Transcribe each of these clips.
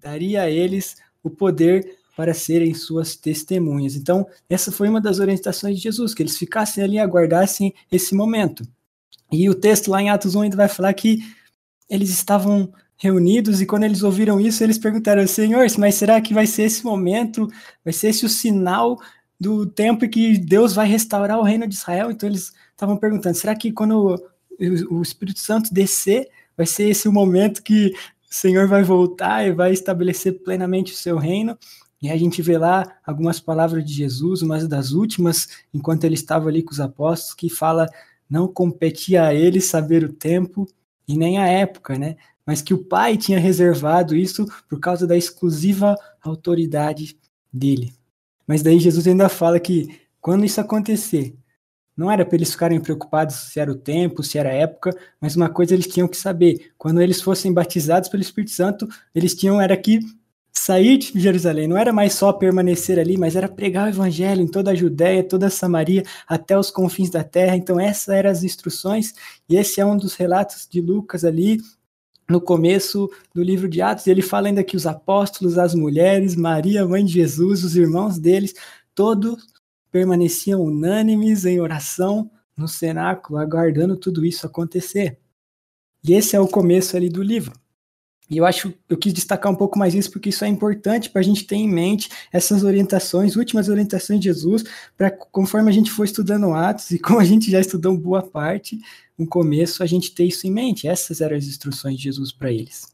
daria a eles o poder para serem suas testemunhas. Então, essa foi uma das orientações de Jesus, que eles ficassem ali e aguardassem esse momento. E o texto lá em Atos 1 ainda vai falar que eles estavam reunidos e quando eles ouviram isso, eles perguntaram: Senhor, mas será que vai ser esse momento? Vai ser esse o sinal do tempo em que Deus vai restaurar o reino de Israel? Então eles estavam perguntando: será que quando o Espírito Santo descer, vai ser esse o momento que Senhor vai voltar e vai estabelecer plenamente o seu reino? E a gente vê lá algumas palavras de Jesus, uma das últimas, enquanto ele estava ali com os apóstolos, que fala: não competia a ele saber o tempo e nem a época, né? Mas que o Pai tinha reservado isso por causa da exclusiva autoridade dele. Mas daí Jesus ainda fala que quando isso acontecer, não era para eles ficarem preocupados se era o tempo, se era a época, mas uma coisa eles tinham que saber: quando eles fossem batizados pelo Espírito Santo, eles tinham era que sair de Jerusalém. Não era mais só permanecer ali, mas era pregar o evangelho em toda a Judéia, toda a Samaria, até os confins da terra. Então essas eram as instruções e esse é um dos relatos de Lucas ali no começo do livro de Atos, ele fala ainda que os apóstolos, as mulheres, Maria, mãe de Jesus, os irmãos deles, todos permaneciam unânimes em oração no cenáculo, aguardando tudo isso acontecer. E esse é o começo ali do livro. E eu acho, eu quis destacar um pouco mais isso porque isso é importante para a gente ter em mente essas orientações, últimas orientações de Jesus, para conforme a gente for estudando Atos e como a gente já estudou boa parte, no começo, a gente ter isso em mente. Essas eram as instruções de Jesus para eles.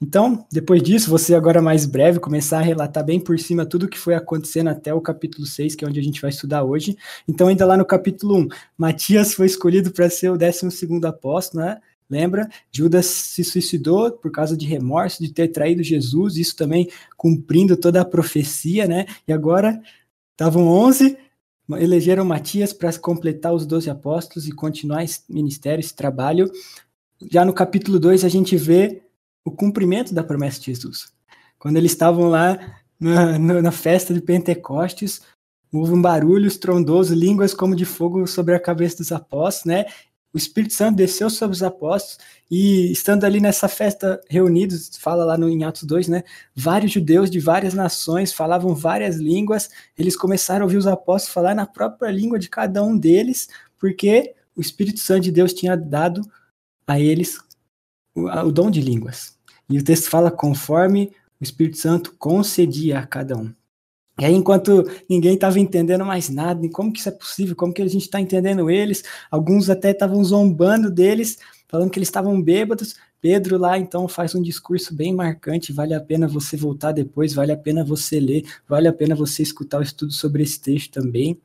Então, depois disso, você agora mais breve começar a relatar bem por cima tudo o que foi acontecendo até o capítulo 6, que é onde a gente vai estudar hoje. Então, ainda lá no capítulo 1, Matias foi escolhido para ser o 12 apóstolo, né? Lembra? Judas se suicidou por causa de remorso de ter traído Jesus, isso também cumprindo toda a profecia, né? E agora estavam 11, elegeram Matias para completar os 12 apóstolos e continuar esse ministério, esse trabalho. Já no capítulo 2 a gente vê o cumprimento da promessa de Jesus. Quando eles estavam lá na, na festa de Pentecostes, houve um barulho estrondoso, línguas como de fogo sobre a cabeça dos apóstolos, né? O Espírito Santo desceu sobre os apóstolos e estando ali nessa festa reunidos, fala lá no em Atos 2, né? Vários judeus de várias nações falavam várias línguas. Eles começaram a ouvir os apóstolos falar na própria língua de cada um deles, porque o Espírito Santo de Deus tinha dado a eles o, o dom de línguas. E o texto fala conforme o Espírito Santo concedia a cada um. E aí, enquanto ninguém estava entendendo mais nada, como que isso é possível, como que a gente está entendendo eles, alguns até estavam zombando deles, falando que eles estavam bêbados. Pedro lá, então, faz um discurso bem marcante, vale a pena você voltar depois, vale a pena você ler, vale a pena você escutar o estudo sobre esse texto também.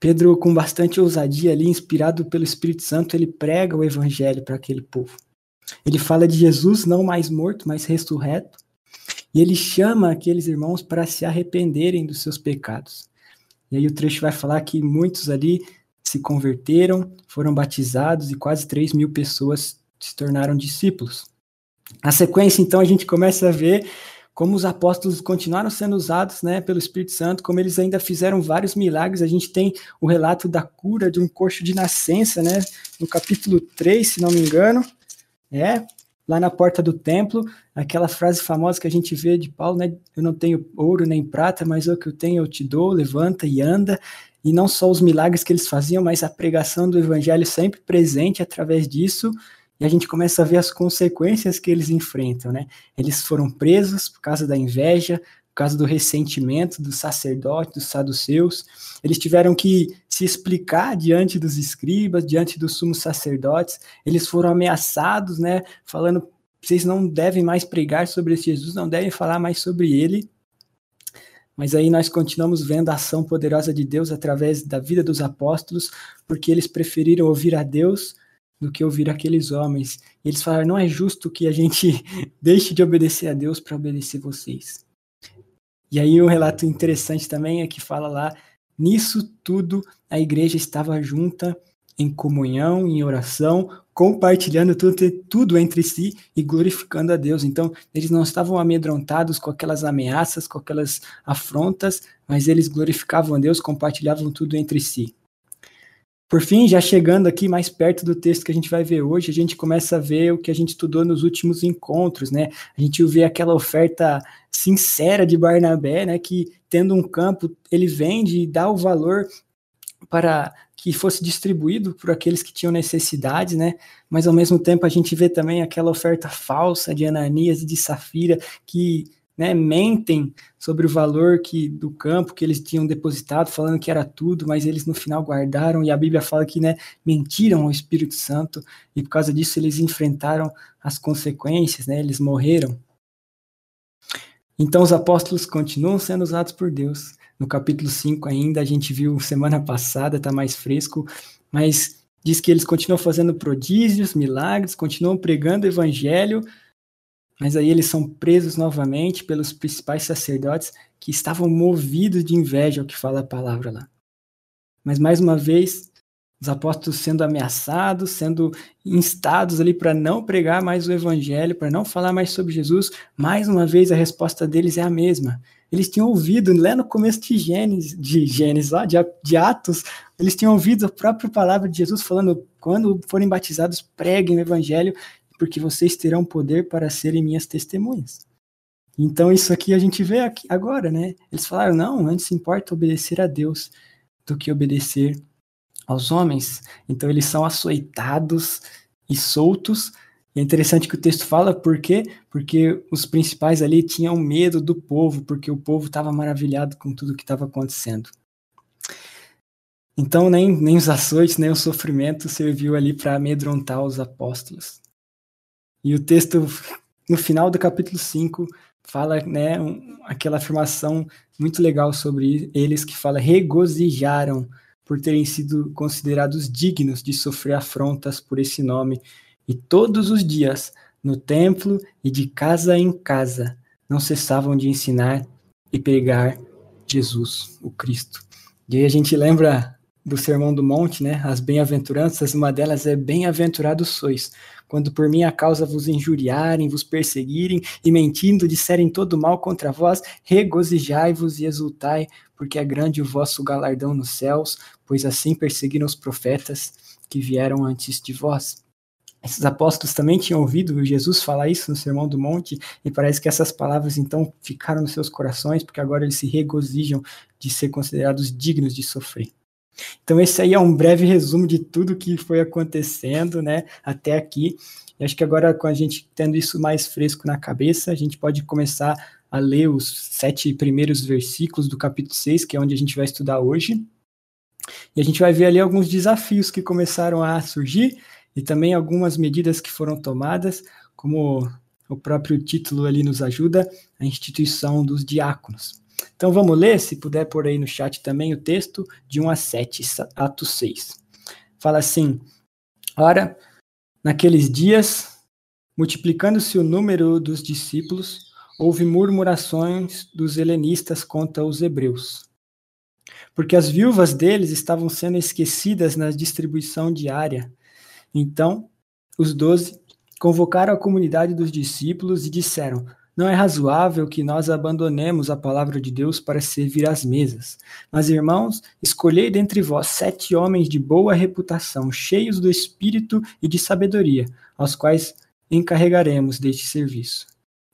Pedro, com bastante ousadia ali, inspirado pelo Espírito Santo, ele prega o evangelho para aquele povo. Ele fala de Jesus não mais morto, mas ressurreto. E ele chama aqueles irmãos para se arrependerem dos seus pecados. E aí o trecho vai falar que muitos ali se converteram, foram batizados e quase 3 mil pessoas se tornaram discípulos. Na sequência, então, a gente começa a ver como os apóstolos continuaram sendo usados né, pelo Espírito Santo, como eles ainda fizeram vários milagres. A gente tem o relato da cura de um coxo de nascença, né, no capítulo 3, se não me engano. É, lá na porta do templo, aquela frase famosa que a gente vê de Paulo, né? Eu não tenho ouro nem prata, mas o que eu tenho eu te dou, levanta e anda. E não só os milagres que eles faziam, mas a pregação do evangelho sempre presente através disso. E a gente começa a ver as consequências que eles enfrentam, né? Eles foram presos por causa da inveja, por causa do ressentimento dos sacerdotes, dos saduceus. Eles tiveram que se explicar diante dos escribas, diante dos sumos sacerdotes. Eles foram ameaçados, né, falando vocês não devem mais pregar sobre esse Jesus, não devem falar mais sobre ele. Mas aí nós continuamos vendo a ação poderosa de Deus através da vida dos apóstolos, porque eles preferiram ouvir a Deus do que ouvir aqueles homens. E eles falaram: não é justo que a gente deixe de obedecer a Deus para obedecer vocês. E aí um relato interessante também é que fala lá, nisso tudo a igreja estava junta em comunhão, em oração, compartilhando tudo, tudo entre si e glorificando a Deus. Então, eles não estavam amedrontados com aquelas ameaças, com aquelas afrontas, mas eles glorificavam a Deus, compartilhavam tudo entre si. Por fim, já chegando aqui mais perto do texto que a gente vai ver hoje, a gente começa a ver o que a gente estudou nos últimos encontros, né? A gente vê aquela oferta sincera de Barnabé, né? Que tendo um campo, ele vende e dá o valor para que fosse distribuído por aqueles que tinham necessidade, né? Mas ao mesmo tempo a gente vê também aquela oferta falsa de Ananias e de Safira que né, mentem sobre o valor que do campo que eles tinham depositado, falando que era tudo, mas eles no final guardaram, e a Bíblia fala que né, mentiram ao Espírito Santo, e por causa disso eles enfrentaram as consequências, né, eles morreram. Então os apóstolos continuam sendo usados por Deus. No capítulo 5 ainda, a gente viu semana passada, está mais fresco, mas diz que eles continuam fazendo prodígios, milagres, continuam pregando o evangelho, mas aí eles são presos novamente pelos principais sacerdotes que estavam movidos de inveja ao que fala a palavra lá. Mas mais uma vez, os apóstolos sendo ameaçados, sendo instados ali para não pregar mais o evangelho, para não falar mais sobre Jesus, mais uma vez a resposta deles é a mesma. Eles tinham ouvido, lá no começo de Gênesis, de Gênesis, ó, de, de Atos, eles tinham ouvido a própria palavra de Jesus falando: quando forem batizados, preguem o evangelho, porque vocês terão poder para serem minhas testemunhas. Então isso aqui a gente vê aqui agora, né? Eles falaram, não, antes importa obedecer a Deus do que obedecer aos homens. Então eles são açoitados e soltos. E é interessante que o texto fala por quê? Porque os principais ali tinham medo do povo, porque o povo estava maravilhado com tudo que estava acontecendo. Então nem, nem os açoites, nem o sofrimento serviu ali para amedrontar os apóstolos. E o texto, no final do capítulo 5, fala né, um, aquela afirmação muito legal sobre eles, que fala: regozijaram por terem sido considerados dignos de sofrer afrontas por esse nome, e todos os dias, no templo e de casa em casa, não cessavam de ensinar e pregar Jesus, o Cristo. E aí a gente lembra do Sermão do Monte, né? As bem-aventuranças, uma delas é bem-aventurados sois, quando por minha causa vos injuriarem, vos perseguirem e mentindo disserem todo mal contra vós, regozijai-vos e exultai, porque é grande o vosso galardão nos céus, pois assim perseguiram os profetas que vieram antes de vós. Esses apóstolos também tinham ouvido Jesus falar isso no Sermão do Monte, e parece que essas palavras então ficaram nos seus corações, porque agora eles se regozijam de ser considerados dignos de sofrer. Então, esse aí é um breve resumo de tudo que foi acontecendo, né, até aqui. E acho que agora, com a gente tendo isso mais fresco na cabeça, a gente pode começar a ler os sete primeiros versículos do capítulo 6, que é onde a gente vai estudar hoje. E a gente vai ver ali alguns desafios que começaram a surgir e também algumas medidas que foram tomadas, como o próprio título ali nos ajuda, a instituição dos diáconos. Então vamos ler, se puder pôr aí no chat também o texto de 1 a 7, Atos 6. Fala assim: Ora, naqueles dias, multiplicando-se o número dos discípulos, houve murmurações dos helenistas contra os hebreus, porque as viúvas deles estavam sendo esquecidas na distribuição diária. Então, os doze convocaram a comunidade dos discípulos e disseram: não é razoável que nós abandonemos a palavra de Deus para servir às mesas. Mas, irmãos, escolhei dentre vós sete homens de boa reputação, cheios do espírito e de sabedoria, aos quais encarregaremos deste serviço.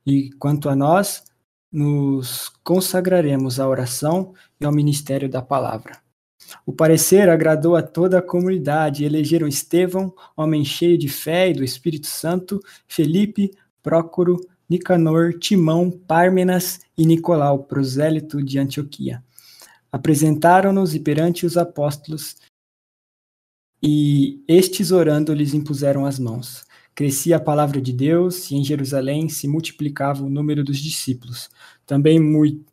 E quanto a nós, nos consagraremos à oração e ao ministério da palavra. O parecer agradou a toda a comunidade elegeram Estevão, homem cheio de fé e do Espírito Santo, Felipe, Prócoro, Nicanor, Timão, Pármenas e Nicolau, prosélito de Antioquia. Apresentaram-nos e perante os apóstolos, e estes orando lhes impuseram as mãos. Crescia a palavra de Deus, e em Jerusalém se multiplicava o número dos discípulos. Também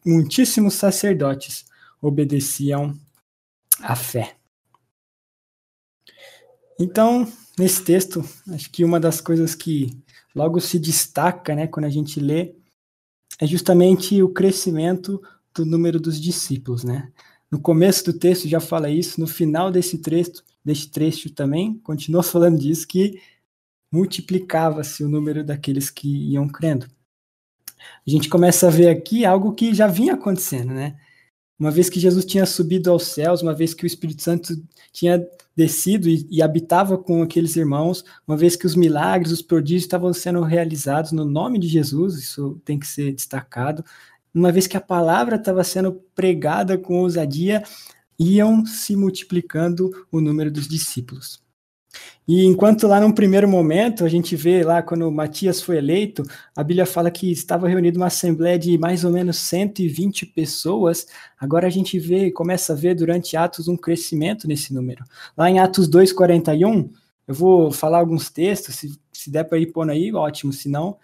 muitíssimos sacerdotes obedeciam à fé. Então, nesse texto, acho que uma das coisas que logo se destaca, né, quando a gente lê, é justamente o crescimento do número dos discípulos, né? No começo do texto já fala isso, no final desse trecho, deste trecho também, continua falando disso, que multiplicava-se o número daqueles que iam crendo. A gente começa a ver aqui algo que já vinha acontecendo, né? uma vez que Jesus tinha subido aos céus, uma vez que o Espírito Santo tinha descido e, e, habitava com aqueles irmãos, uma vez que os milagres, os prodígios estavam sendo realizados no nome de Jesus, isso tem que ser destacado, uma vez que a palavra estava sendo pregada com ousadia, iam se multiplicando o número dos discípulos. E enquanto lá num primeiro momento, a gente vê lá quando Matias foi eleito, a Bíblia fala que estava reunida uma assembleia de mais ou menos 120 pessoas, agora a gente vê, começa a ver durante Atos um crescimento nesse número. Lá em Atos 2,41, eu vou falar alguns textos, se, se der para ir pondo aí, ótimo, se não,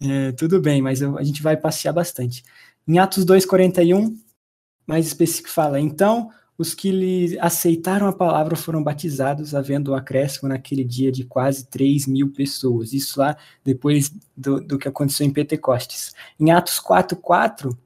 é, tudo bem, mas eu, a gente vai passear bastante. Em Atos 2,41, mais específico, fala: Então os que lhe aceitaram a palavra foram batizados, havendo um acréscimo naquele dia de quase 3 mil pessoas. Isso lá depois do, do que aconteceu em Pentecostes. Em Atos 4,4,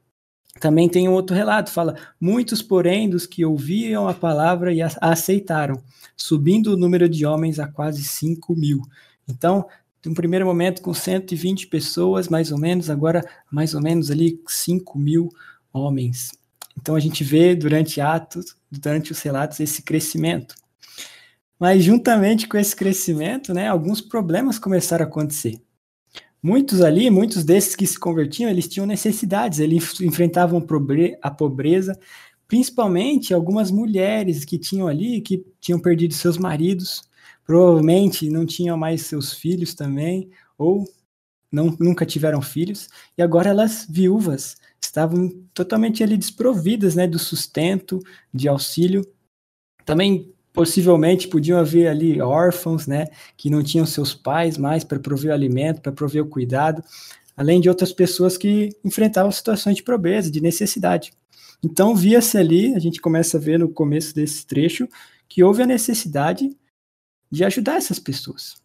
também tem um outro relato, fala, muitos, porém, dos que ouviam a palavra e a, aceitaram, subindo o número de homens a quase 5 mil. Então, um primeiro momento com 120 pessoas, mais ou menos, agora mais ou menos ali 5 mil homens. Então a gente vê durante Atos, durante os relatos, esse crescimento. Mas juntamente com esse crescimento, né, alguns problemas começaram a acontecer. Muitos ali, muitos desses que se convertiam, eles tinham necessidades, eles enfrentavam a pobreza, principalmente algumas mulheres que tinham ali, que tinham perdido seus maridos, provavelmente não tinham mais seus filhos também, ou não, nunca tiveram filhos, e agora elas viúvas estavam totalmente ali desprovidas, né, do sustento, de auxílio. Também possivelmente podiam haver ali órfãos, né, que não tinham seus pais mais para prover o alimento, para prover o cuidado, além de outras pessoas que enfrentavam situações de pobreza, de necessidade. Então via-se ali, a gente começa a ver no começo desse trecho, que houve a necessidade de ajudar essas pessoas.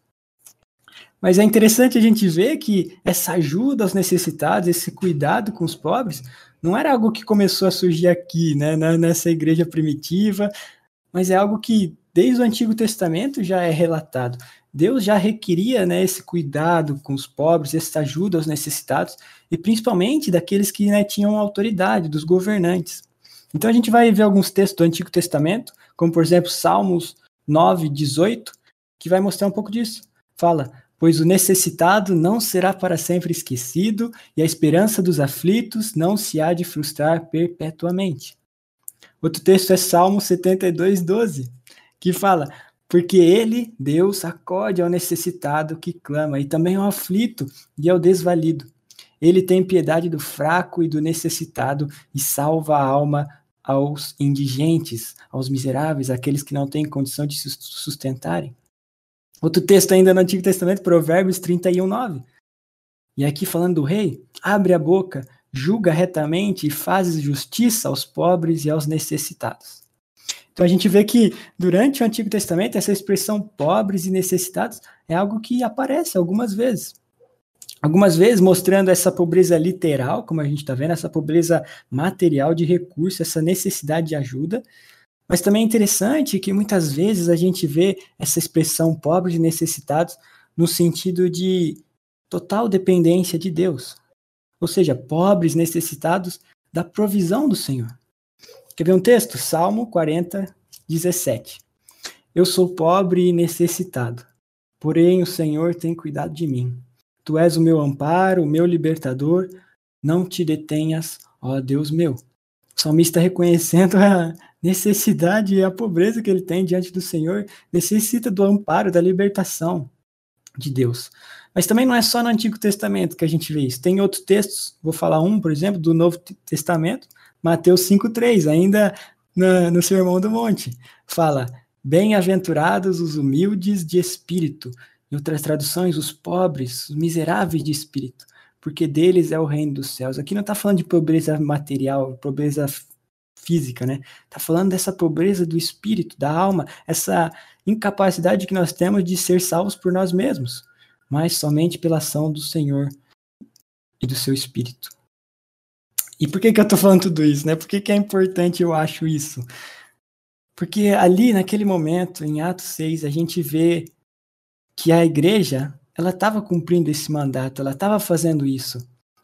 Mas é interessante a gente ver que essa ajuda aos necessitados, esse cuidado com os pobres, não era algo que começou a surgir aqui, né, nessa igreja primitiva, mas é algo que desde o Antigo Testamento já é relatado. Deus já requeria né, esse cuidado com os pobres, essa ajuda aos necessitados, e principalmente daqueles que né, tinham autoridade, dos governantes. Então a gente vai ver alguns textos do Antigo Testamento, como por exemplo Salmos 9, 18, que vai mostrar um pouco disso. Fala: pois o necessitado não será para sempre esquecido, e a esperança dos aflitos não se há de frustrar perpetuamente. Outro texto é Salmo 72, 12, que fala: Porque ele, Deus, acode ao necessitado que clama, e também ao aflito e ao desvalido. Ele tem piedade do fraco e do necessitado, e salva a alma aos indigentes, aos miseráveis, aqueles que não têm condição de se sustentarem. Outro texto ainda no Antigo Testamento, Provérbios 31, 9. E aqui falando do rei, abre a boca, julga retamente e faz justiça aos pobres e aos necessitados. Então a gente vê que durante o Antigo Testamento essa expressão pobres e necessitados é algo que aparece algumas vezes. Algumas vezes mostrando essa pobreza literal, como a gente está vendo, essa pobreza material de recurso, essa necessidade de ajuda, mas também é interessante que muitas vezes a gente vê essa expressão pobre de necessitados no sentido de total dependência de Deus. Ou seja, pobres necessitados da provisão do Senhor. Quer ver um texto? Salmo 40, 17. Eu sou pobre e necessitado, porém o Senhor tem cuidado de mim. Tu és o meu amparo, o meu libertador, não te detenhas, ó Deus meu. O salmista reconhecendo a, necessidade e a pobreza que ele tem diante do Senhor, necessita do amparo, da libertação de Deus. Mas também não é só no Antigo Testamento que a gente vê isso. Tem outros textos, vou falar um, por exemplo, do Novo Testamento, Mateus 5,3, ainda no, no Sermão do Monte. Fala: Bem-aventurados os humildes de espírito. Em outras traduções, os pobres, os miseráveis de espírito, porque deles é o reino dos céus. Aqui não está falando de pobreza material, pobreza física, né? Tá falando dessa pobreza do espírito, da alma, essa incapacidade que nós temos de ser salvos por nós mesmos, mas somente pela ação do Senhor e do seu espírito. E por que que eu tô falando tudo isso, né? Por que que é importante eu acho isso? Porque ali naquele momento, em Atos 6, a gente vê que a igreja, ela estava cumprindo esse mandato, ela estava fazendo isso.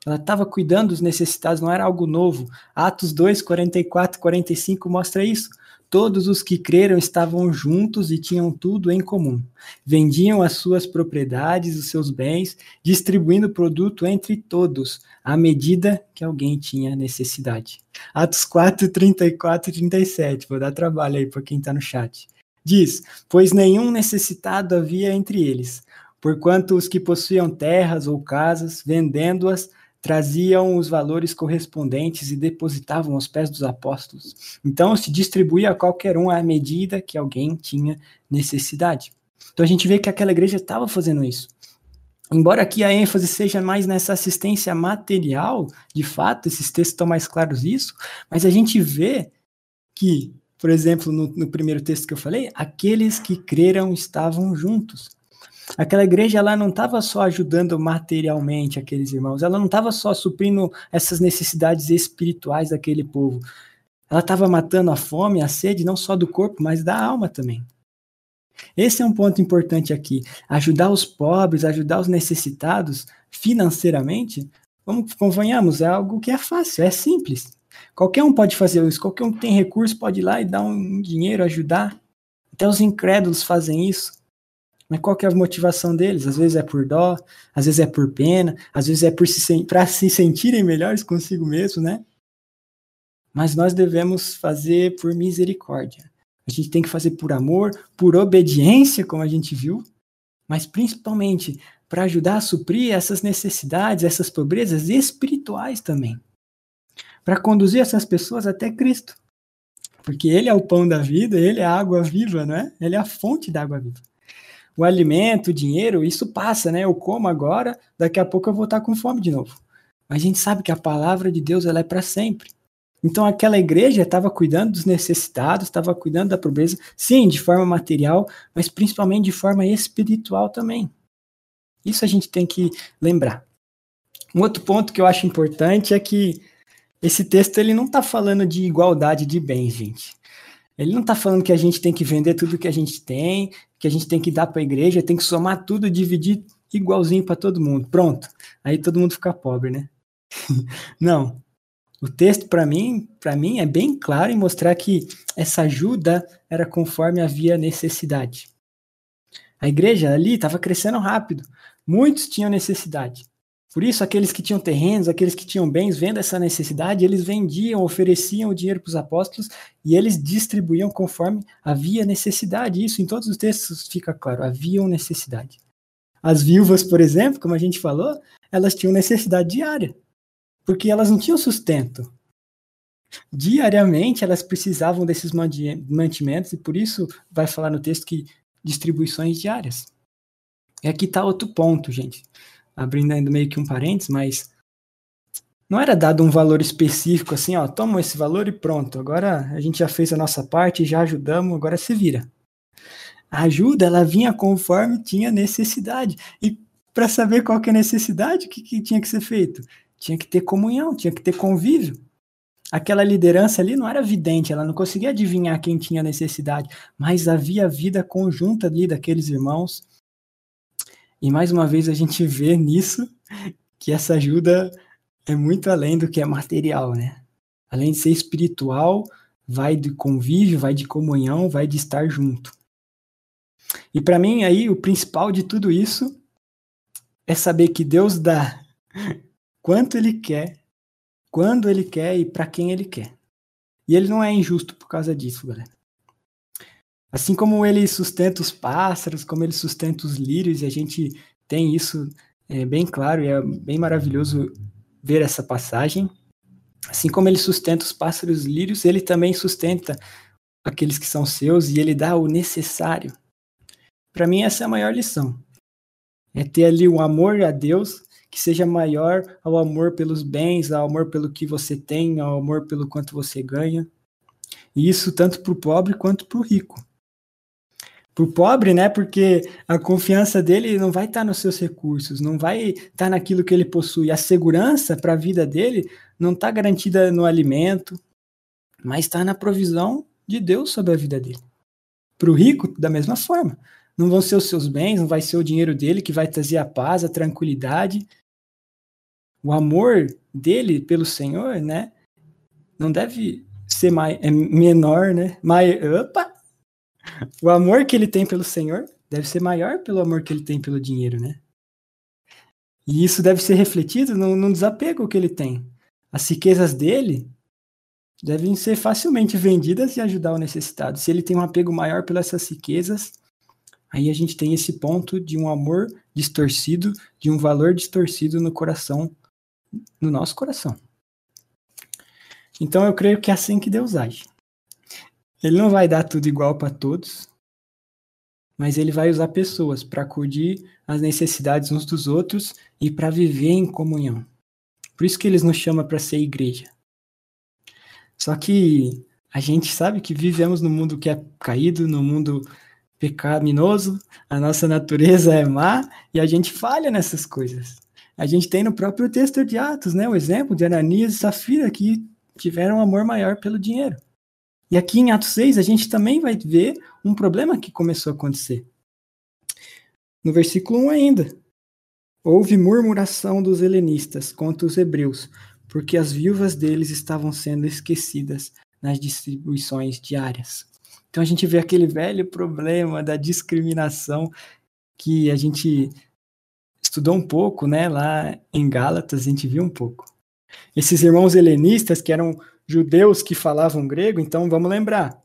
Ela estava cuidando dos necessitados, não era algo novo. Atos 2, 44, 45 mostra isso. Todos os que creram estavam juntos e tinham tudo em comum. Vendiam as suas propriedades, os seus bens, distribuindo o produto entre todos, à medida que alguém tinha necessidade. Atos 4, 34 e 37. Vou dar trabalho aí para quem está no chat. Diz: Pois nenhum necessitado havia entre eles, porquanto os que possuíam terras ou casas, vendendo-as, traziam os valores correspondentes e depositavam aos pés dos apóstolos. Então se distribuía a qualquer um à medida que alguém tinha necessidade. Então a gente vê que aquela igreja estava fazendo isso. Embora aqui a ênfase seja mais nessa assistência material, de fato, esses textos estão mais claros isso, mas a gente vê que, por exemplo, no, no primeiro texto que eu falei, aqueles que creram estavam juntos. Aquela igreja ela não estava só ajudando materialmente aqueles irmãos, ela não estava só suprindo essas necessidades espirituais daquele povo. Ela estava matando a fome, a sede, não só do corpo, mas da alma também. Esse é um ponto importante aqui. Ajudar os pobres, ajudar os necessitados financeiramente, vamos, convenhamos, é algo que é fácil, é simples. Qualquer um pode fazer isso, qualquer um que tem recurso pode ir lá e dar um dinheiro, ajudar. Até os incrédulos fazem isso. Mas qual que é a motivação deles? Às vezes é por dó, às vezes é por pena, às vezes é para se, se sentirem melhores consigo mesmo, né? Mas nós devemos fazer por misericórdia. A gente tem que fazer por amor, por obediência, como a gente viu, mas principalmente para ajudar a suprir essas necessidades, essas pobrezas espirituais também. Para conduzir essas pessoas até Cristo. Porque Ele é o pão da vida, Ele é a água viva, não é? Ele é a fonte da água viva o alimento, o dinheiro, isso passa, né? Eu como agora, daqui a pouco eu vou estar com fome de novo. Mas a gente sabe que a palavra de Deus ela é para sempre. Então aquela igreja estava cuidando dos necessitados, estava cuidando da pobreza, sim, de forma material, mas principalmente de forma espiritual também. Isso a gente tem que lembrar. Um outro ponto que eu acho importante é que esse texto ele não está falando de igualdade de bens, gente. Ele não está falando que a gente tem que vender tudo que a gente tem, que a gente tem que dar para a igreja, tem que somar tudo, dividir igualzinho para todo mundo. Pronto. Aí todo mundo fica pobre, né? não. O texto para mim, para mim é bem claro em mostrar que essa ajuda era conforme havia necessidade. A igreja ali estava crescendo rápido. Muitos tinham necessidade. Por isso, aqueles que tinham terrenos, aqueles que tinham bens, vendo essa necessidade, eles vendiam, ofereciam o dinheiro para os apóstolos e eles distribuíam conforme havia necessidade. Isso em todos os textos fica claro, havia necessidade. As viúvas, por exemplo, como a gente falou, elas tinham necessidade diária, porque elas não tinham sustento. Diariamente elas precisavam desses mantimentos e por isso vai falar no texto que distribuições diárias. E aqui está outro ponto, gente abrindo ainda meio que um parênteses, mas não era dado um valor específico assim, ó, toma esse valor e pronto, agora a gente já fez a nossa parte, já ajudamos, agora se vira. A ajuda, ela vinha conforme tinha necessidade. E para saber qual que é a necessidade, o que, que tinha que ser feito? Tinha que ter comunhão, tinha que ter convívio. Aquela liderança ali não era vidente, ela não conseguia adivinhar quem tinha necessidade, mas havia vida conjunta ali daqueles irmãos e mais uma vez a gente vê nisso que essa ajuda é muito além do que é material, né? Além de ser espiritual, vai de convívio, vai de comunhão, vai de estar junto. E para mim aí o principal de tudo isso é saber que Deus dá quanto ele quer, quando ele quer e para quem ele quer. E ele não é injusto por causa disso, galera. Assim como ele sustenta os pássaros, como ele sustenta os lírios, e a gente tem isso é, bem claro e é bem maravilhoso ver essa passagem. Assim como ele sustenta os pássaros lírios, ele também sustenta aqueles que são seus e ele dá o necessário. Para mim, essa é a maior lição. É ter ali o amor a Deus que seja maior ao amor pelos bens, ao amor pelo que você tem, ao amor pelo quanto você ganha. E isso tanto para o pobre quanto para o rico pro pobre, né? Porque a confiança dele não vai estar tá nos seus recursos, não vai estar tá naquilo que ele possui. A segurança para a vida dele não está garantida no alimento, mas está na provisão de Deus sobre a vida dele. Para o rico, da mesma forma. Não vão ser os seus bens, não vai ser o dinheiro dele que vai trazer a paz, a tranquilidade. o amor dele pelo Senhor, né, não deve ser mais, é menor, né? Mai, opa! O amor que ele tem pelo Senhor deve ser maior pelo amor que ele tem pelo dinheiro, né? E isso deve ser refletido no, no desapego que ele tem. As riquezas dele devem ser facilmente vendidas e ajudar o necessitado. Se ele tem um apego maior pelas essas riquezas, aí a gente tem esse ponto de um amor distorcido, de um valor distorcido no coração, no nosso coração. Então eu creio que é assim que Deus age. Ele não vai dar tudo igual para todos, mas ele vai usar pessoas para acudir às necessidades uns dos outros e para viver em comunhão. Por isso que eles nos chama para ser igreja. Só que a gente sabe que vivemos no mundo que é caído, no mundo pecaminoso, a nossa natureza é má e a gente falha nessas coisas. A gente tem no próprio texto de Atos, né, o exemplo de Ananias e Safira que tiveram amor maior pelo dinheiro. E aqui em Atos 6 a gente também vai ver um problema que começou a acontecer. No versículo 1 ainda. Houve murmuração dos helenistas contra os hebreus, porque as viúvas deles estavam sendo esquecidas nas distribuições diárias. Então a gente vê aquele velho problema da discriminação que a gente estudou um pouco, né, lá em Gálatas, a gente viu um pouco. Esses irmãos helenistas, que eram judeus que falavam grego, então vamos lembrar.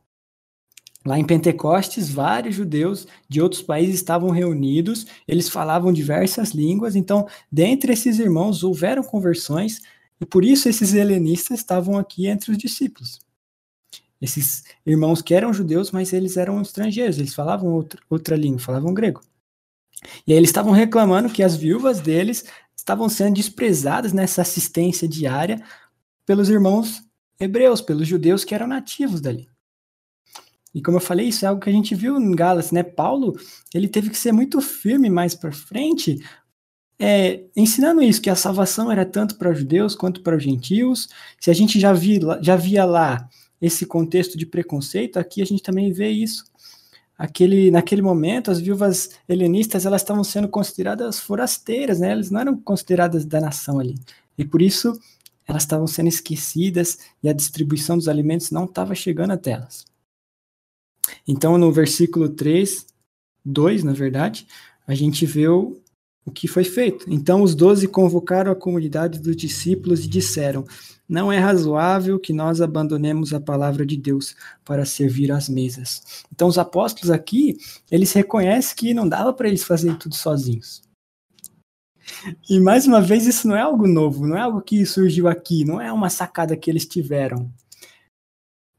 Lá em Pentecostes, vários judeus de outros países estavam reunidos, eles falavam diversas línguas, então, dentre esses irmãos houveram conversões, e por isso esses helenistas estavam aqui entre os discípulos. Esses irmãos que eram judeus, mas eles eram estrangeiros, eles falavam outra, outra língua, falavam grego. E aí eles estavam reclamando que as viúvas deles estavam sendo desprezadas nessa assistência diária pelos irmãos hebreus, pelos judeus que eram nativos dali. E como eu falei, isso é algo que a gente viu em Gálatas, né? Paulo, ele teve que ser muito firme mais para frente, é, ensinando isso, que a salvação era tanto para os judeus quanto para os gentios. Se a gente já, vi, já via lá esse contexto de preconceito, aqui a gente também vê isso aquele, naquele momento, as viúvas helenistas elas estavam sendo consideradas forasteiras, né? Elas não eram consideradas da nação ali. E por isso elas estavam sendo esquecidas e a distribuição dos alimentos não estava chegando até elas. Então, no versículo 3, 2, na verdade, a gente vê o, o que foi feito. Então, os doze convocaram a comunidade dos discípulos e disseram: não é razoável que nós abandonemos a palavra de Deus para servir às mesas. Então, os apóstolos aqui, eles reconhecem que não dava para eles fazerem tudo sozinhos. E mais uma vez, isso não é algo novo, não é algo que surgiu aqui, não é uma sacada que eles tiveram.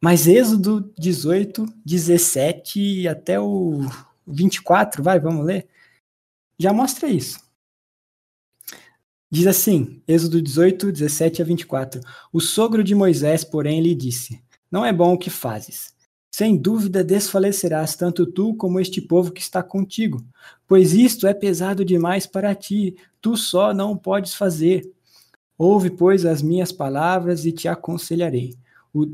Mas Êxodo 18, 17 até o 24, vai, vamos ler, já mostra isso. Diz assim, Êxodo 18, 17 a 24. O sogro de Moisés, porém, lhe disse: Não é bom o que fazes. Sem dúvida desfalecerás tanto tu como este povo que está contigo, pois isto é pesado demais para ti, tu só não podes fazer. Ouve, pois, as minhas palavras e te aconselharei. O...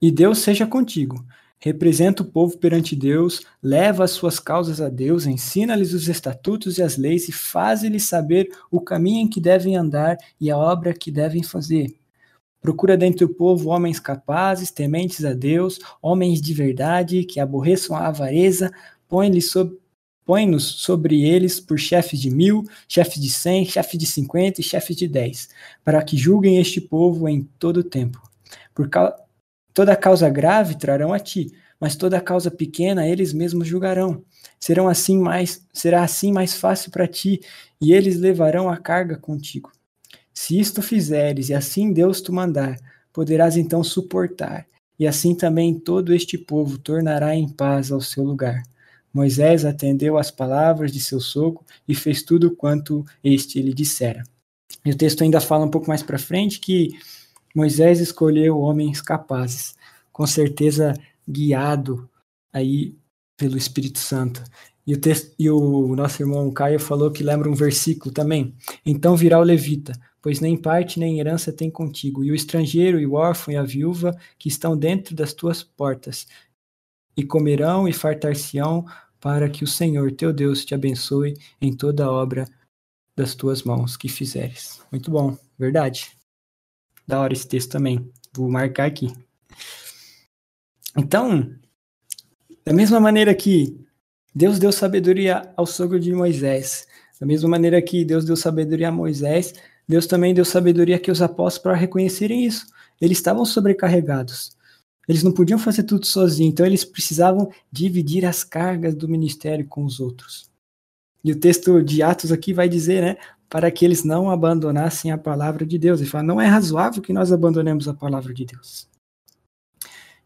E Deus seja contigo. Representa o povo perante Deus, leva as suas causas a Deus, ensina-lhes os estatutos e as leis e faz-lhes saber o caminho em que devem andar e a obra que devem fazer. Procura dentre o povo homens capazes, tementes a Deus, homens de verdade, que aborreçam a avareza, põe-nos sob, põe sobre eles por chefes de mil, chefes de cem, chefes de cinquenta e chefes de dez, para que julguem este povo em todo o tempo. Por causa Toda causa grave trarão a ti, mas toda causa pequena eles mesmos julgarão. Serão assim mais, será assim mais fácil para ti, e eles levarão a carga contigo. Se isto fizeres, e assim Deus te mandar, poderás então suportar, e assim também todo este povo tornará em paz ao seu lugar. Moisés atendeu às palavras de seu sogro e fez tudo quanto este lhe dissera. E o texto ainda fala um pouco mais para frente que Moisés escolheu homens capazes, com certeza guiado aí pelo Espírito Santo. E o, texto, e o nosso irmão Caio falou que lembra um versículo também. Então virá o levita, pois nem parte nem herança tem contigo, e o estrangeiro, e o órfão, e a viúva, que estão dentro das tuas portas, e comerão e fartar-se-ão, para que o Senhor teu Deus te abençoe em toda obra das tuas mãos que fizeres. Muito bom, verdade. Da hora esse texto também. Vou marcar aqui. Então, da mesma maneira que Deus deu sabedoria ao sogro de Moisés, da mesma maneira que Deus deu sabedoria a Moisés, Deus também deu sabedoria aqui aos apóstolos para reconhecerem isso. Eles estavam sobrecarregados. Eles não podiam fazer tudo sozinhos, então eles precisavam dividir as cargas do ministério com os outros. E o texto de Atos aqui vai dizer, né, para que eles não abandonassem a palavra de Deus. Ele fala, não é razoável que nós abandonemos a palavra de Deus.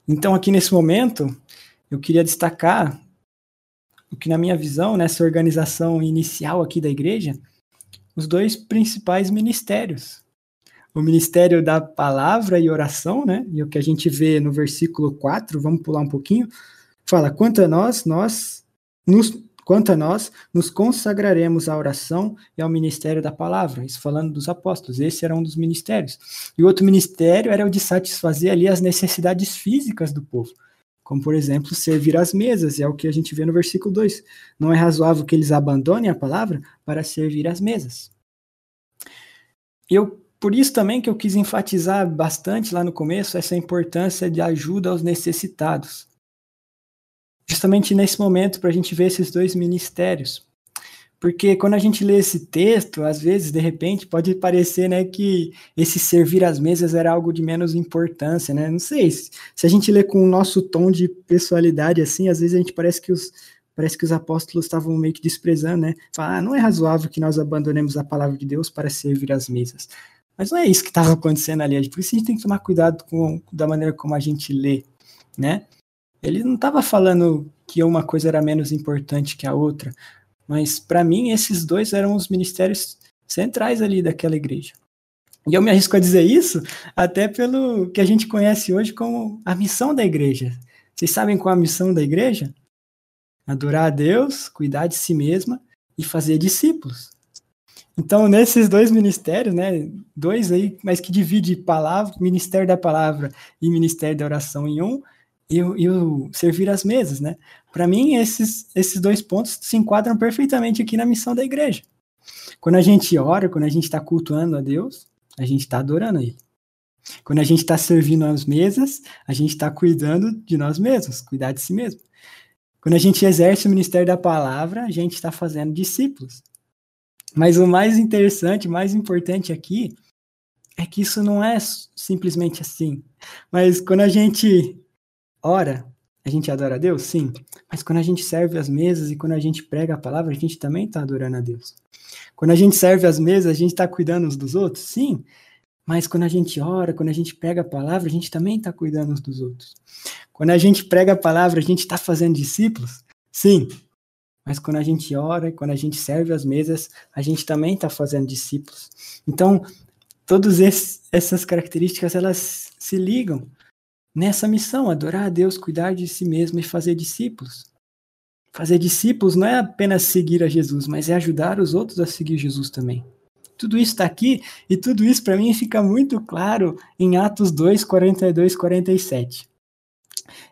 Então, aqui nesse momento, eu queria destacar o que, na minha visão, nessa organização inicial aqui da igreja, os dois principais ministérios. O ministério da palavra e oração, né? E o que a gente vê no versículo 4, vamos pular um pouquinho, fala: quanto a nós, nós nos Quanto a nós, nos consagraremos à oração e ao ministério da palavra. Isso falando dos apóstolos. Esse era um dos ministérios. E o outro ministério era o de satisfazer ali as necessidades físicas do povo. Como, por exemplo, servir as mesas. É o que a gente vê no versículo 2. Não é razoável que eles abandonem a palavra para servir as mesas. Eu por isso também que eu quis enfatizar bastante lá no começo essa importância de ajuda aos necessitados. Justamente nesse momento, para a gente ver esses dois ministérios. Porque quando a gente lê esse texto, às vezes, de repente, pode parecer né, que esse servir às mesas era algo de menos importância, né? Não sei, se, se a gente lê com o nosso tom de pessoalidade assim, às vezes a gente parece que os, parece que os apóstolos estavam meio que desprezando, né? Falar, ah, não é razoável que nós abandonemos a palavra de Deus para servir às mesas. Mas não é isso que estava acontecendo ali. Por isso a gente tem que tomar cuidado com da maneira como a gente lê, né? Ele não estava falando que uma coisa era menos importante que a outra, mas para mim esses dois eram os ministérios centrais ali daquela igreja. E eu me arrisco a dizer isso até pelo que a gente conhece hoje como a missão da igreja. Vocês sabem qual é a missão da igreja? Adorar a Deus, cuidar de si mesma e fazer discípulos. Então, nesses dois ministérios, né, dois aí, mas que divide palavra, ministério da palavra e ministério da oração em um, e, e o servir as mesas, né? Para mim, esses, esses dois pontos se enquadram perfeitamente aqui na missão da igreja. Quando a gente ora, quando a gente está cultuando a Deus, a gente está adorando Ele. Quando a gente está servindo as mesas, a gente está cuidando de nós mesmos, cuidar de si mesmo. Quando a gente exerce o ministério da palavra, a gente está fazendo discípulos. Mas o mais interessante, mais importante aqui, é que isso não é simplesmente assim. Mas quando a gente ora, a gente adora a Deus? Sim. Mas quando a gente serve as mesas e quando a gente prega a palavra, a gente também está adorando a Deus. Quando a gente serve as mesas, a gente está cuidando uns dos outros? Sim. Mas quando a gente ora, quando a gente prega a palavra, a gente também está cuidando uns dos outros. Quando a gente prega a palavra, a gente está fazendo discípulos? Sim. Mas quando a gente ora, quando a gente serve as mesas, a gente também está fazendo discípulos. Então, todas essas características, elas se ligam nessa missão, adorar a Deus, cuidar de si mesmo e fazer discípulos. Fazer discípulos não é apenas seguir a Jesus, mas é ajudar os outros a seguir Jesus também. Tudo isso está aqui e tudo isso para mim fica muito claro em Atos 2, 42, 47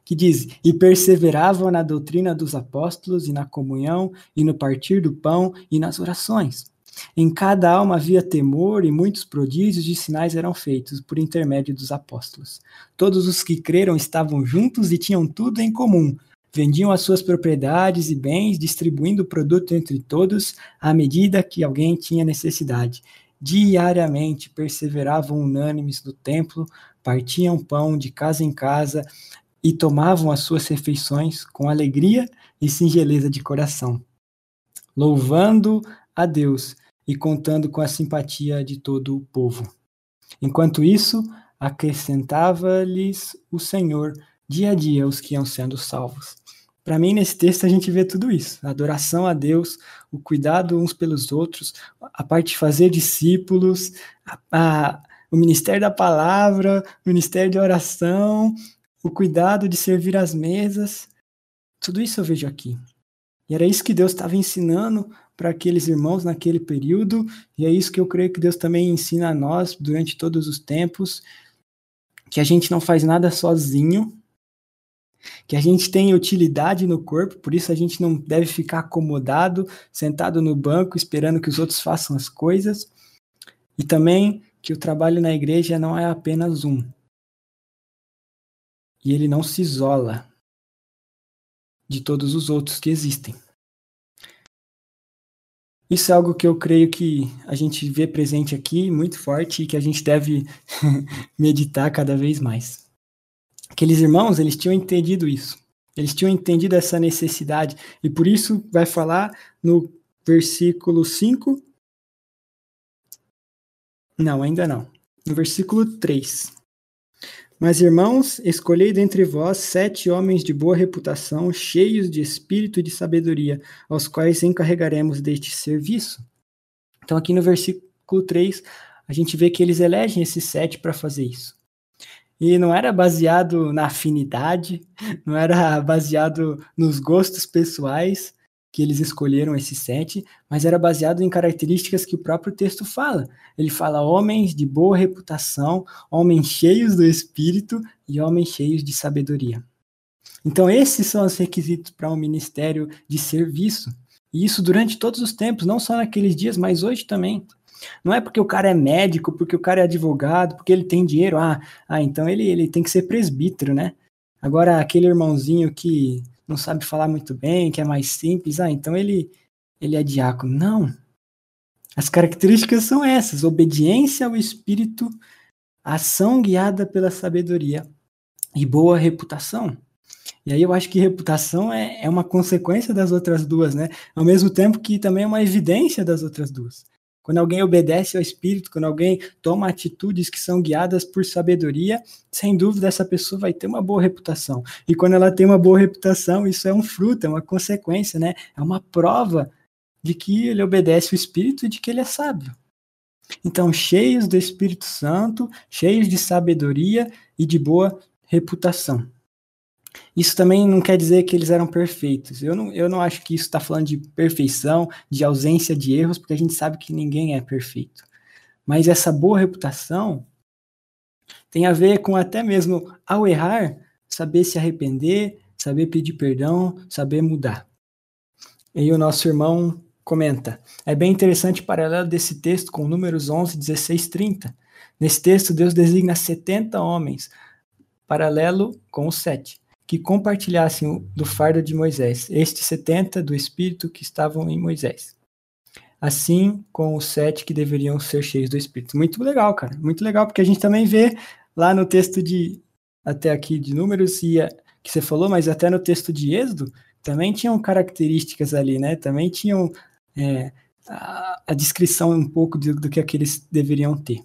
que diz: E perseveravam na doutrina dos apóstolos, e na comunhão, e no partir do pão, e nas orações. Em cada alma havia temor, e muitos prodígios e sinais eram feitos por intermédio dos apóstolos. Todos os que creram estavam juntos e tinham tudo em comum. Vendiam as suas propriedades e bens, distribuindo o produto entre todos à medida que alguém tinha necessidade. Diariamente perseveravam unânimes no templo, partiam pão de casa em casa e tomavam as suas refeições com alegria e singeleza de coração, louvando a Deus e contando com a simpatia de todo o povo. Enquanto isso, acrescentava-lhes o Senhor dia a dia os que iam sendo salvos. Para mim, nesse texto, a gente vê tudo isso: a adoração a Deus, o cuidado uns pelos outros, a parte de fazer discípulos, a, a, o ministério da palavra, o ministério de oração, o cuidado de servir as mesas. Tudo isso eu vejo aqui. E era isso que Deus estava ensinando para aqueles irmãos naquele período, e é isso que eu creio que Deus também ensina a nós durante todos os tempos, que a gente não faz nada sozinho, que a gente tem utilidade no corpo, por isso a gente não deve ficar acomodado, sentado no banco, esperando que os outros façam as coisas, e também que o trabalho na igreja não é apenas um. E ele não se isola de todos os outros que existem. Isso é algo que eu creio que a gente vê presente aqui, muito forte, e que a gente deve meditar cada vez mais. Aqueles irmãos, eles tinham entendido isso. Eles tinham entendido essa necessidade. E por isso vai falar no versículo 5. Não, ainda não. No versículo 3. Mas, irmãos, escolhei dentre vós sete homens de boa reputação, cheios de espírito e de sabedoria, aos quais encarregaremos deste serviço. Então, aqui no versículo 3, a gente vê que eles elegem esses sete para fazer isso. E não era baseado na afinidade, não era baseado nos gostos pessoais, que eles escolheram esses sete, mas era baseado em características que o próprio texto fala. Ele fala homens de boa reputação, homens cheios do espírito e homens cheios de sabedoria. Então, esses são os requisitos para um ministério de serviço. E isso durante todos os tempos, não só naqueles dias, mas hoje também. Não é porque o cara é médico, porque o cara é advogado, porque ele tem dinheiro, ah, ah então ele, ele tem que ser presbítero, né? Agora, aquele irmãozinho que não sabe falar muito bem, que é mais simples, ah, então ele, ele é diácono. Não. As características são essas: obediência ao Espírito, ação guiada pela sabedoria e boa reputação. E aí eu acho que reputação é, é uma consequência das outras duas, né? Ao mesmo tempo que também é uma evidência das outras duas. Quando alguém obedece ao Espírito, quando alguém toma atitudes que são guiadas por sabedoria, sem dúvida essa pessoa vai ter uma boa reputação. E quando ela tem uma boa reputação, isso é um fruto, é uma consequência, né? É uma prova de que ele obedece o Espírito e de que ele é sábio. Então, cheios do Espírito Santo, cheios de sabedoria e de boa reputação. Isso também não quer dizer que eles eram perfeitos. Eu não, eu não acho que isso está falando de perfeição, de ausência de erros, porque a gente sabe que ninguém é perfeito. Mas essa boa reputação tem a ver com até mesmo, ao errar, saber se arrepender, saber pedir perdão, saber mudar. E o nosso irmão comenta: é bem interessante o paralelo desse texto com números 11, 16, 30. Nesse texto, Deus designa 70 homens, paralelo com os sete que compartilhassem do fardo de Moisés, estes setenta do Espírito que estavam em Moisés. Assim com os sete que deveriam ser cheios do Espírito. Muito legal, cara. Muito legal, porque a gente também vê lá no texto de até aqui de números e a, que você falou, mas até no texto de Êxodo também tinham características ali, né? Também tinham é, a, a, descrição um pouco do, do que aqueles deveriam ter.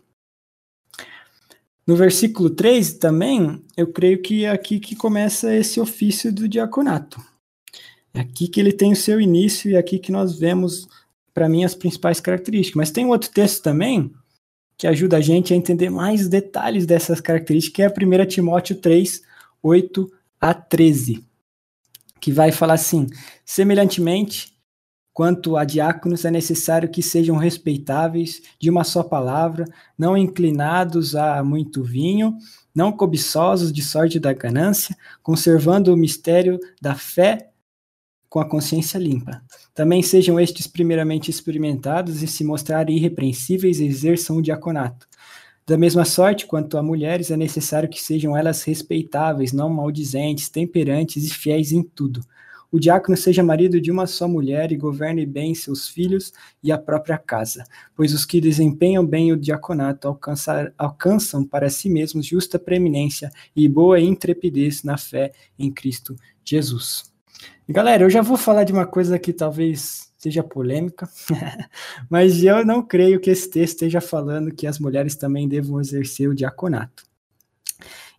No versículo 3 também, eu creio que é aqui que começa esse ofício do diaconato. É aqui que ele tem o seu início e é aqui que nós vemos, para mim, as principais características. Mas tem outro texto também que ajuda a gente a entender mais detalhes dessas características, que é a 1 Timóteo 3, 8 a 13, que vai falar assim: semelhantemente, Quanto a diáconos, é necessário que sejam respeitáveis, de uma só palavra, não inclinados a muito vinho, não cobiçosos de sorte da ganância, conservando o mistério da fé com a consciência limpa. Também sejam estes primeiramente experimentados e se mostrarem irrepreensíveis exerçam o diaconato. Da mesma sorte, quanto a mulheres, é necessário que sejam elas respeitáveis, não maldizentes, temperantes e fiéis em tudo o diácono seja marido de uma só mulher e governe bem seus filhos e a própria casa, pois os que desempenham bem o diaconato alcançar, alcançam para si mesmos justa preeminência e boa intrepidez na fé em Cristo Jesus. Galera, eu já vou falar de uma coisa que talvez seja polêmica, mas eu não creio que esse texto esteja falando que as mulheres também devam exercer o diaconato.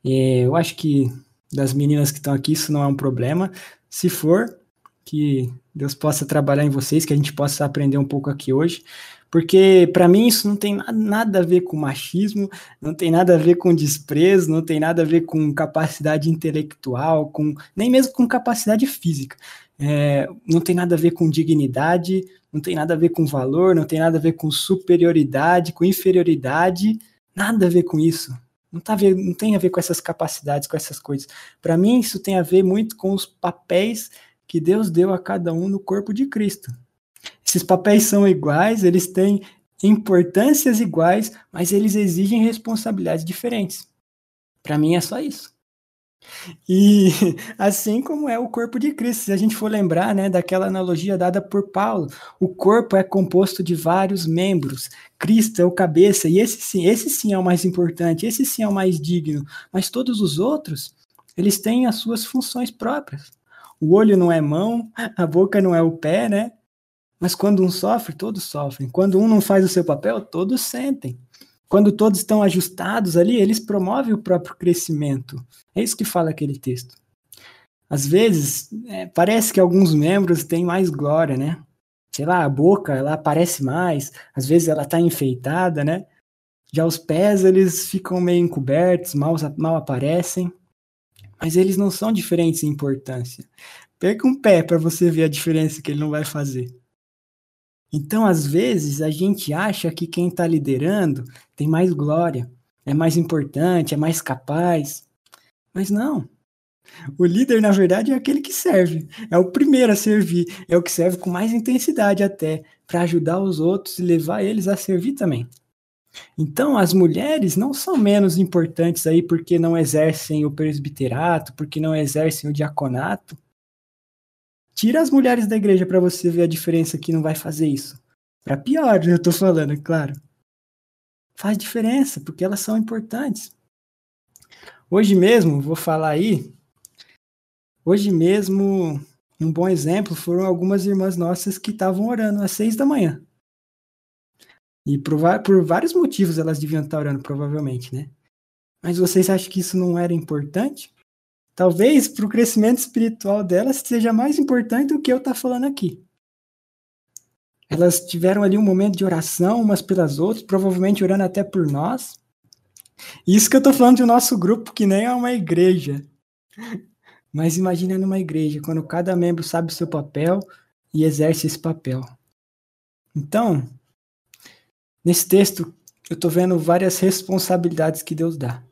Eu acho que das meninas que estão aqui isso não é um problema, se for, que Deus possa trabalhar em vocês, que a gente possa aprender um pouco aqui hoje, porque para mim isso não tem nada a ver com machismo, não tem nada a ver com desprezo, não tem nada a ver com capacidade intelectual, com nem mesmo com capacidade física. É, não tem nada a ver com dignidade, não tem nada a ver com valor, não tem nada a ver com superioridade, com inferioridade, nada a ver com isso. Não, tá ver, não tem a ver com essas capacidades, com essas coisas. Para mim, isso tem a ver muito com os papéis que Deus deu a cada um no corpo de Cristo. Esses papéis são iguais, eles têm importâncias iguais, mas eles exigem responsabilidades diferentes. Para mim é só isso. E assim como é o corpo de Cristo, se a gente for lembrar, né, daquela analogia dada por Paulo, o corpo é composto de vários membros. Cristo é o cabeça e esse sim, esse sim é o mais importante, esse sim é o mais digno, mas todos os outros, eles têm as suas funções próprias. O olho não é mão, a boca não é o pé, né? Mas quando um sofre, todos sofrem. Quando um não faz o seu papel, todos sentem. Quando todos estão ajustados ali, eles promovem o próprio crescimento. É isso que fala aquele texto. Às vezes, é, parece que alguns membros têm mais glória, né? Sei lá, a boca, ela aparece mais, às vezes ela está enfeitada, né? Já os pés, eles ficam meio encobertos, mal, mal aparecem, mas eles não são diferentes em importância. Pega um pé para você ver a diferença que ele não vai fazer. Então, às vezes, a gente acha que quem está liderando tem mais glória, é mais importante, é mais capaz. Mas não. O líder, na verdade, é aquele que serve. É o primeiro a servir. É o que serve com mais intensidade até, para ajudar os outros e levar eles a servir também. Então, as mulheres não são menos importantes aí porque não exercem o presbiterato, porque não exercem o diaconato. Tira as mulheres da igreja para você ver a diferença que não vai fazer isso. Para pior, eu tô falando, é claro. Faz diferença, porque elas são importantes. Hoje mesmo, vou falar aí. Hoje mesmo, um bom exemplo foram algumas irmãs nossas que estavam orando às seis da manhã. E por, por vários motivos elas deviam estar orando, provavelmente, né? Mas vocês acham que isso não era importante? Talvez para o crescimento espiritual delas seja mais importante do que eu estar tá falando aqui. Elas tiveram ali um momento de oração umas pelas outras, provavelmente orando até por nós. Isso que eu estou falando do nosso grupo, que nem é uma igreja. Mas imagina numa igreja, quando cada membro sabe o seu papel e exerce esse papel. Então, nesse texto, eu estou vendo várias responsabilidades que Deus dá.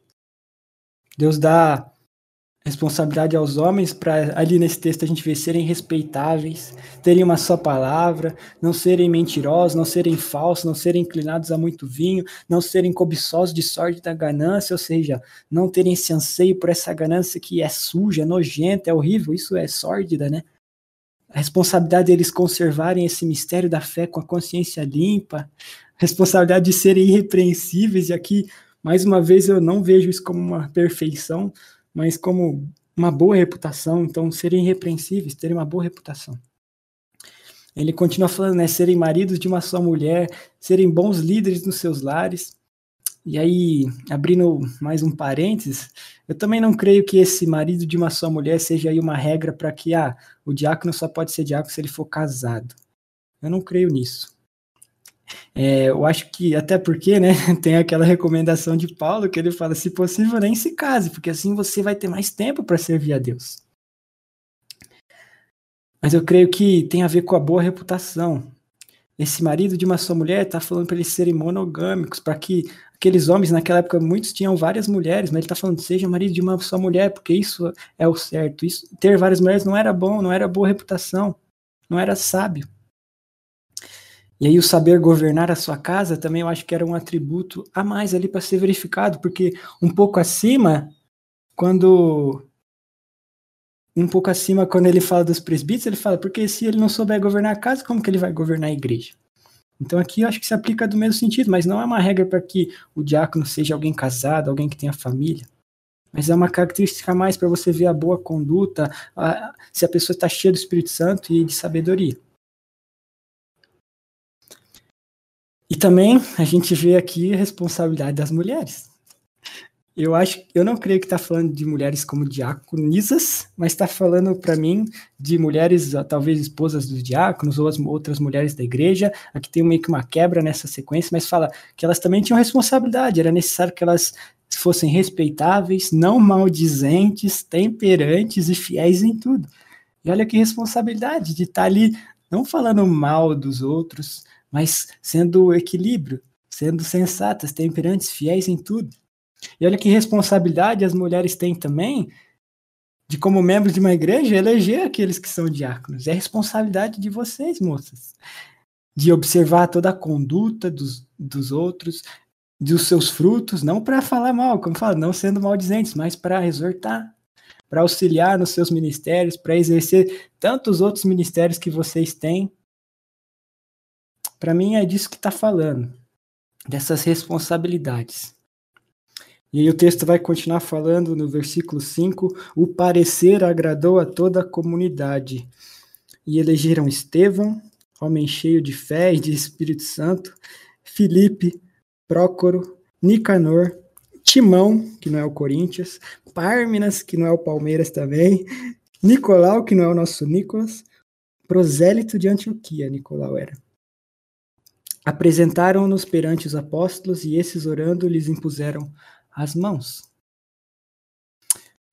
Deus dá responsabilidade aos homens para ali nesse texto a gente ver serem respeitáveis, terem uma só palavra, não serem mentirosos, não serem falsos, não serem inclinados a muito vinho, não serem cobiçosos de sorte da ganância, ou seja, não terem esse anseio por essa ganância que é suja, nojenta, é horrível, isso é sórdida, né? A responsabilidade deles conservarem esse mistério da fé com a consciência limpa, a responsabilidade de serem irrepreensíveis, e aqui, mais uma vez, eu não vejo isso como uma perfeição, mas como uma boa reputação, então serem irrepreensíveis, terem uma boa reputação. Ele continua falando, né, serem maridos de uma só mulher, serem bons líderes nos seus lares. E aí, abrindo mais um parênteses, eu também não creio que esse marido de uma só mulher seja aí uma regra para que ah, o diácono só pode ser diácono se ele for casado. Eu não creio nisso. É, eu acho que, até porque, né, tem aquela recomendação de Paulo que ele fala: se possível, nem se case, porque assim você vai ter mais tempo para servir a Deus. Mas eu creio que tem a ver com a boa reputação. Esse marido de uma só mulher está falando para eles serem monogâmicos, para que aqueles homens naquela época muitos tinham várias mulheres, mas ele está falando seja marido de uma só mulher, porque isso é o certo. Isso, ter várias mulheres não era bom, não era boa reputação, não era sábio. E aí o saber governar a sua casa também eu acho que era um atributo a mais ali para ser verificado, porque um pouco acima, quando um pouco acima quando ele fala dos presbíteros, ele fala, porque se ele não souber governar a casa, como que ele vai governar a igreja? Então aqui eu acho que se aplica do mesmo sentido, mas não é uma regra para que o diácono seja alguém casado, alguém que tenha família. Mas é uma característica a mais para você ver a boa conduta, a, se a pessoa está cheia do Espírito Santo e de sabedoria. E também a gente vê aqui a responsabilidade das mulheres. Eu acho, eu não creio que está falando de mulheres como diaconisas, mas está falando para mim de mulheres, talvez esposas dos diáconos ou as outras mulheres da igreja. Aqui tem meio que uma quebra nessa sequência, mas fala que elas também tinham responsabilidade. Era necessário que elas fossem respeitáveis, não maldizentes, temperantes e fiéis em tudo. E olha que responsabilidade de estar tá ali não falando mal dos outros, mas sendo equilíbrio, sendo sensatas, temperantes, fiéis em tudo. E olha que responsabilidade as mulheres têm também de, como membros de uma igreja, eleger aqueles que são diáconos. É responsabilidade de vocês, moças, de observar toda a conduta dos, dos outros, dos seus frutos, não para falar mal, como fala, não sendo maldizentes, mas para exortar, para auxiliar nos seus ministérios, para exercer tantos outros ministérios que vocês têm. Para mim é disso que está falando, dessas responsabilidades. E aí o texto vai continuar falando no versículo 5: o parecer agradou a toda a comunidade. E elegeram Estevão, homem cheio de fé e de Espírito Santo, Filipe, Prócoro, Nicanor, Timão, que não é o Corinthians, Párminas, que não é o Palmeiras também, Nicolau, que não é o nosso Nicolas, prosélito de Antioquia, Nicolau era. Apresentaram-nos perante os apóstolos e esses orando lhes impuseram as mãos.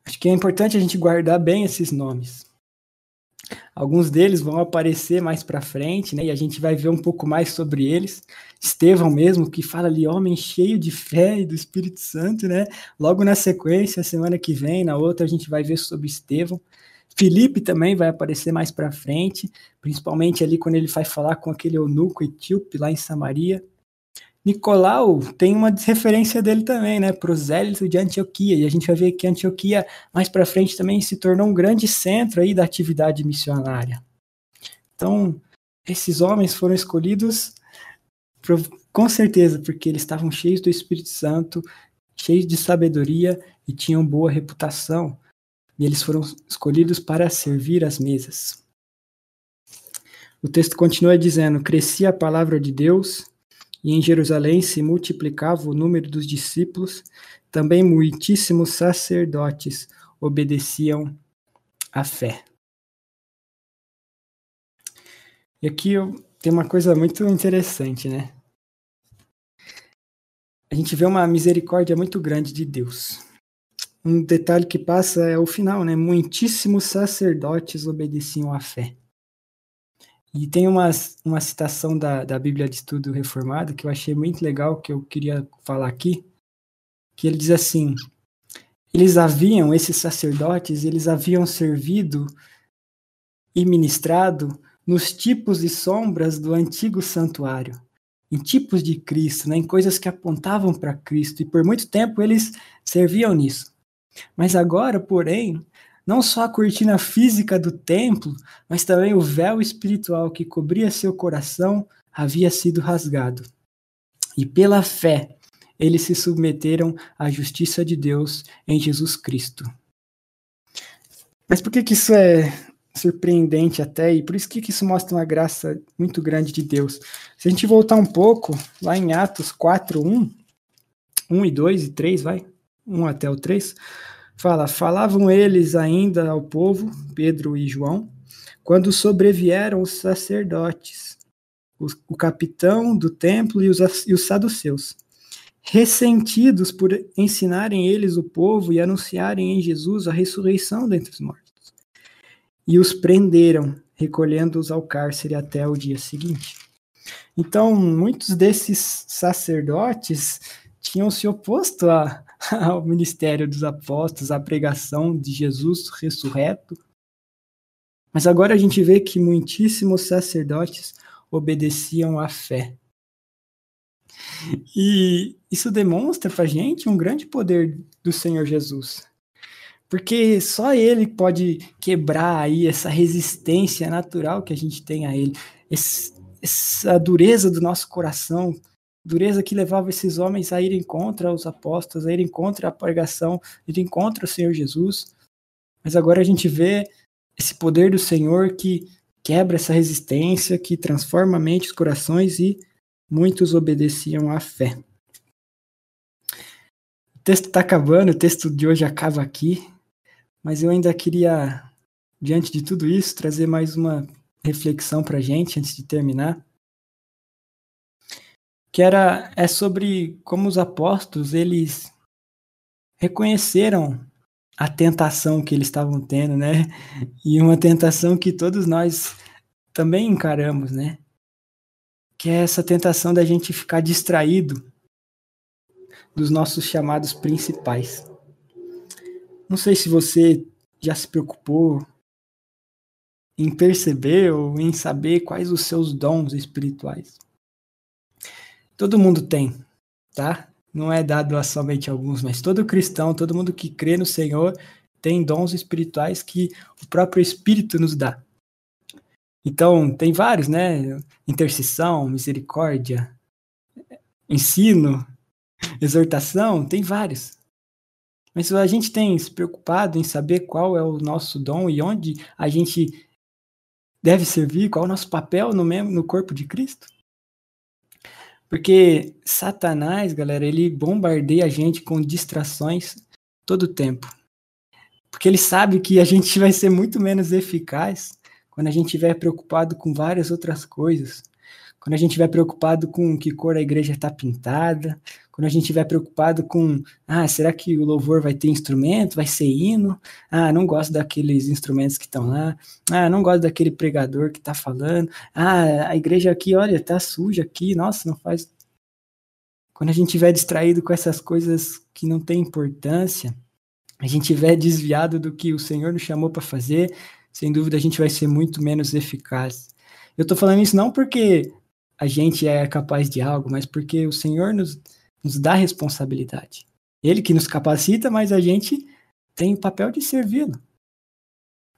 Acho que é importante a gente guardar bem esses nomes. Alguns deles vão aparecer mais para frente, né? E a gente vai ver um pouco mais sobre eles. Estevão mesmo, que fala ali, homem cheio de fé e do Espírito Santo, né? Logo na sequência, semana que vem, na outra, a gente vai ver sobre Estevão. Felipe também vai aparecer mais para frente, principalmente ali quando ele vai falar com aquele eunuco etíope lá em Samaria. Nicolau tem uma referência dele também, né, prosélito de Antioquia, e a gente vai ver que Antioquia mais para frente também se tornou um grande centro aí da atividade missionária. Então, esses homens foram escolhidos com certeza porque eles estavam cheios do Espírito Santo, cheios de sabedoria e tinham boa reputação, e eles foram escolhidos para servir as mesas. O texto continua dizendo: Crescia a palavra de Deus e em Jerusalém se multiplicava o número dos discípulos, também muitíssimos sacerdotes obedeciam à fé. E aqui tem uma coisa muito interessante, né? A gente vê uma misericórdia muito grande de Deus. Um detalhe que passa é o final, né? Muitíssimos sacerdotes obedeciam à fé. E tem uma, uma citação da, da Bíblia de Estudo Reformado que eu achei muito legal, que eu queria falar aqui, que ele diz assim, eles haviam, esses sacerdotes, eles haviam servido e ministrado nos tipos e sombras do antigo santuário, em tipos de Cristo, né, em coisas que apontavam para Cristo, e por muito tempo eles serviam nisso. Mas agora, porém, não só a cortina física do templo, mas também o véu espiritual que cobria seu coração havia sido rasgado. E pela fé, eles se submeteram à justiça de Deus em Jesus Cristo. Mas por que, que isso é surpreendente até, e por isso que, que isso mostra uma graça muito grande de Deus? Se a gente voltar um pouco, lá em Atos 4, 1, 1 e 2 e 3, vai, 1 até o 3, Fala, falavam eles ainda ao povo, Pedro e João, quando sobrevieram os sacerdotes, o, o capitão do templo e os, e os saduceus, ressentidos por ensinarem eles o povo e anunciarem em Jesus a ressurreição dentre os mortos. E os prenderam, recolhendo-os ao cárcere até o dia seguinte. Então, muitos desses sacerdotes tinham se oposto a, ao ministério dos apóstolos, à pregação de Jesus ressurreto. Mas agora a gente vê que muitíssimos sacerdotes obedeciam à fé. E isso demonstra para a gente um grande poder do Senhor Jesus. Porque só ele pode quebrar aí essa resistência natural que a gente tem a ele, essa dureza do nosso coração dureza que levava esses homens a irem contra os apóstolos, a irem contra a pregação, a irem contra o Senhor Jesus. Mas agora a gente vê esse poder do Senhor que quebra essa resistência, que transforma a mente, os corações e muitos obedeciam à fé. O texto está acabando, o texto de hoje acaba aqui, mas eu ainda queria, diante de tudo isso, trazer mais uma reflexão para a gente antes de terminar que era é sobre como os apóstolos eles reconheceram a tentação que eles estavam tendo, né? E uma tentação que todos nós também encaramos, né? Que é essa tentação da gente ficar distraído dos nossos chamados principais. Não sei se você já se preocupou em perceber ou em saber quais os seus dons espirituais. Todo mundo tem, tá? Não é dado a somente alguns, mas todo cristão, todo mundo que crê no Senhor tem dons espirituais que o próprio Espírito nos dá. Então, tem vários, né? Intercessão, misericórdia, ensino, exortação, tem vários. Mas a gente tem se preocupado em saber qual é o nosso dom e onde a gente deve servir, qual é o nosso papel no, no corpo de Cristo? Porque Satanás, galera, ele bombardeia a gente com distrações todo o tempo. Porque ele sabe que a gente vai ser muito menos eficaz quando a gente estiver preocupado com várias outras coisas. Quando a gente estiver preocupado com que cor a igreja está pintada, quando a gente estiver preocupado com, ah, será que o louvor vai ter instrumento, vai ser hino? Ah, não gosto daqueles instrumentos que estão lá. Ah, não gosto daquele pregador que está falando. Ah, a igreja aqui, olha, está suja aqui. Nossa, não faz. Quando a gente estiver distraído com essas coisas que não têm importância, a gente estiver desviado do que o Senhor nos chamou para fazer, sem dúvida a gente vai ser muito menos eficaz. Eu estou falando isso não porque a gente é capaz de algo, mas porque o Senhor nos, nos dá responsabilidade. Ele que nos capacita, mas a gente tem o papel de servi-lo.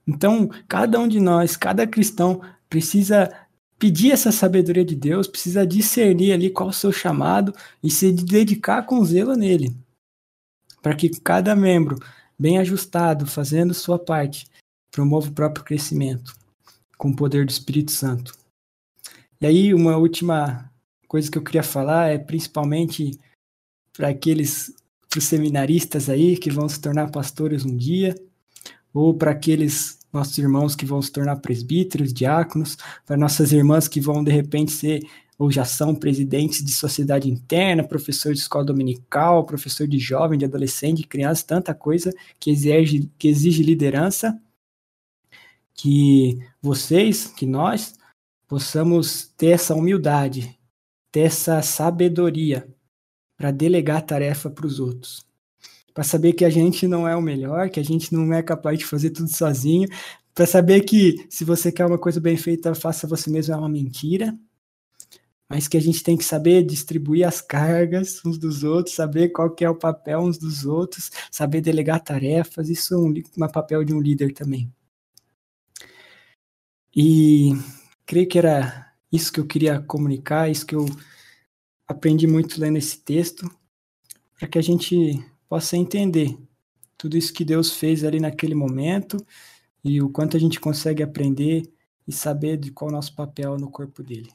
Então, cada um de nós, cada cristão, precisa pedir essa sabedoria de Deus, precisa discernir ali qual o seu chamado e se dedicar com zelo nele. Para que cada membro, bem ajustado, fazendo sua parte, promova o próprio crescimento com o poder do Espírito Santo. E aí, uma última coisa que eu queria falar é principalmente para aqueles seminaristas aí que vão se tornar pastores um dia, ou para aqueles nossos irmãos que vão se tornar presbíteros, diáconos, para nossas irmãs que vão de repente ser ou já são presidentes de sociedade interna, professor de escola dominical, professor de jovem, de adolescente, de criança, tanta coisa que exige, que exige liderança que vocês, que nós, possamos ter essa humildade, ter essa sabedoria para delegar tarefa para os outros. Para saber que a gente não é o melhor, que a gente não é capaz de fazer tudo sozinho, para saber que se você quer uma coisa bem feita, faça você mesmo é uma mentira, mas que a gente tem que saber distribuir as cargas uns dos outros, saber qual que é o papel uns dos outros, saber delegar tarefas, isso é um, um papel de um líder também. E creio que era isso que eu queria comunicar, isso que eu aprendi muito lendo esse texto, para que a gente possa entender tudo isso que Deus fez ali naquele momento e o quanto a gente consegue aprender e saber de qual é o nosso papel no corpo dele.